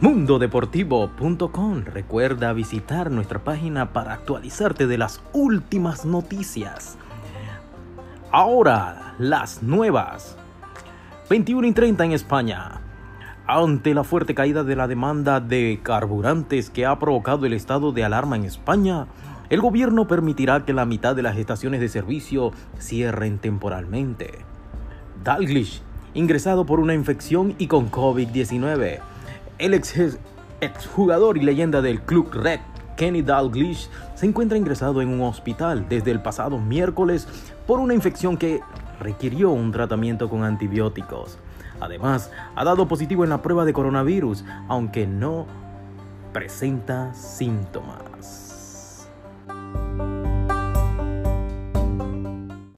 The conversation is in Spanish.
mundodeportivo.com. Recuerda visitar nuestra página para actualizarte de las últimas noticias. Ahora, las nuevas. 21 y 30 en España. Ante la fuerte caída de la demanda de carburantes que ha provocado el estado de alarma en España, el gobierno permitirá que la mitad de las estaciones de servicio cierren temporalmente. Dalglish, ingresado por una infección y con COVID-19. El ex exjugador y leyenda del Club Red, Kenny Dalglish, se encuentra ingresado en un hospital desde el pasado miércoles por una infección que requirió un tratamiento con antibióticos. Además, ha dado positivo en la prueba de coronavirus, aunque no presenta síntomas.